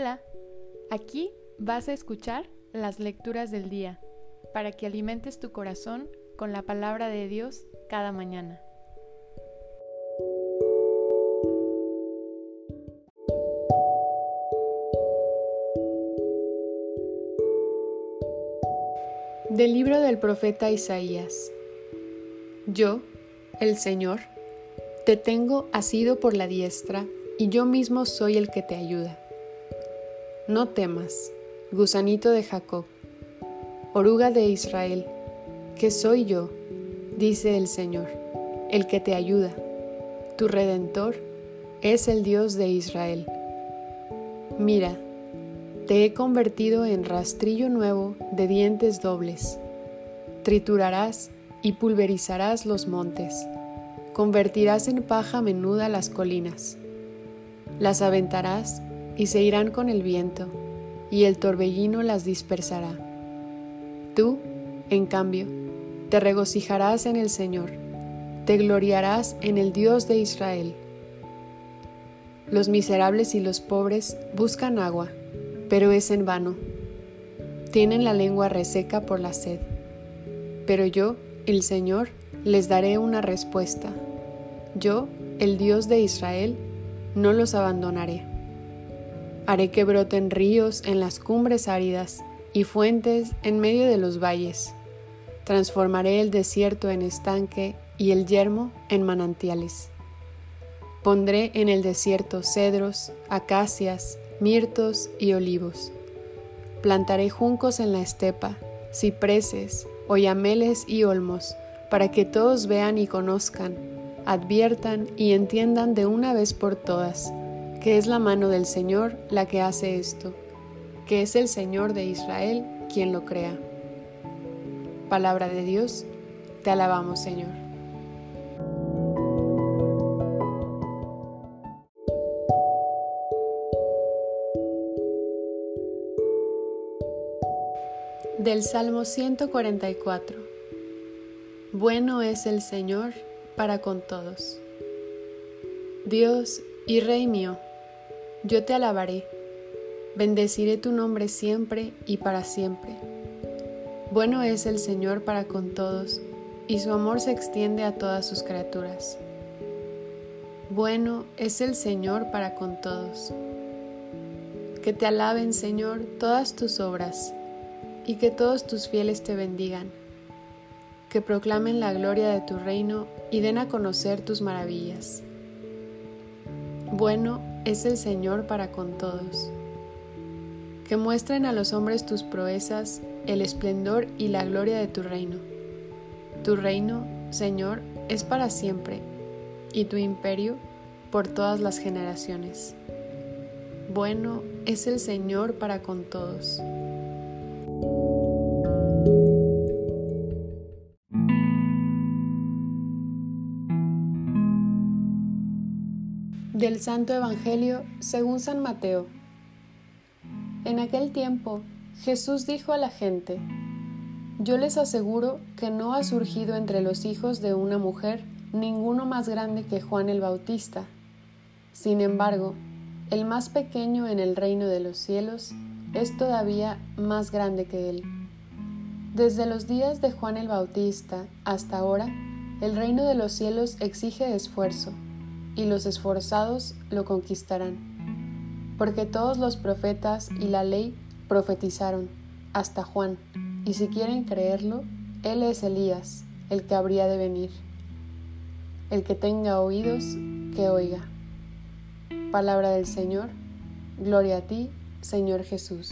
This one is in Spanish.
Hola, aquí vas a escuchar las lecturas del día para que alimentes tu corazón con la palabra de Dios cada mañana. Del libro del profeta Isaías. Yo, el Señor, te tengo asido por la diestra y yo mismo soy el que te ayuda. No temas, gusanito de Jacob, oruga de Israel, que soy yo, dice el Señor, el que te ayuda. Tu redentor es el Dios de Israel. Mira, te he convertido en rastrillo nuevo de dientes dobles. Triturarás y pulverizarás los montes. Convertirás en paja menuda las colinas. Las aventarás y se irán con el viento, y el torbellino las dispersará. Tú, en cambio, te regocijarás en el Señor, te gloriarás en el Dios de Israel. Los miserables y los pobres buscan agua pero es en vano. Tienen la lengua reseca por la sed. Pero yo, el Señor, les daré una respuesta. Yo, el Dios de Israel, no los abandonaré. Haré que broten ríos en las cumbres áridas y fuentes en medio de los valles. Transformaré el desierto en estanque y el yermo en manantiales. Pondré en el desierto cedros, acacias, mirtos y olivos. Plantaré juncos en la estepa, cipreses, oyameles y olmos, para que todos vean y conozcan, adviertan y entiendan de una vez por todas que es la mano del Señor la que hace esto, que es el Señor de Israel quien lo crea. Palabra de Dios, te alabamos Señor. Del Salmo 144. Bueno es el Señor para con todos. Dios y Rey mío, yo te alabaré, bendeciré tu nombre siempre y para siempre. Bueno es el Señor para con todos, y su amor se extiende a todas sus criaturas. Bueno es el Señor para con todos. Que te alaben, Señor, todas tus obras y que todos tus fieles te bendigan, que proclamen la gloria de tu reino y den a conocer tus maravillas. Bueno es el Señor para con todos. Que muestren a los hombres tus proezas, el esplendor y la gloria de tu reino. Tu reino, Señor, es para siempre, y tu imperio por todas las generaciones. Bueno es el Señor para con todos. Del Santo Evangelio según San Mateo. En aquel tiempo Jesús dijo a la gente, Yo les aseguro que no ha surgido entre los hijos de una mujer ninguno más grande que Juan el Bautista. Sin embargo, el más pequeño en el reino de los cielos es todavía más grande que él. Desde los días de Juan el Bautista hasta ahora, el reino de los cielos exige esfuerzo y los esforzados lo conquistarán. Porque todos los profetas y la ley profetizaron, hasta Juan, y si quieren creerlo, él es Elías, el que habría de venir. El que tenga oídos, que oiga. Palabra del Señor, gloria a ti, Señor Jesús.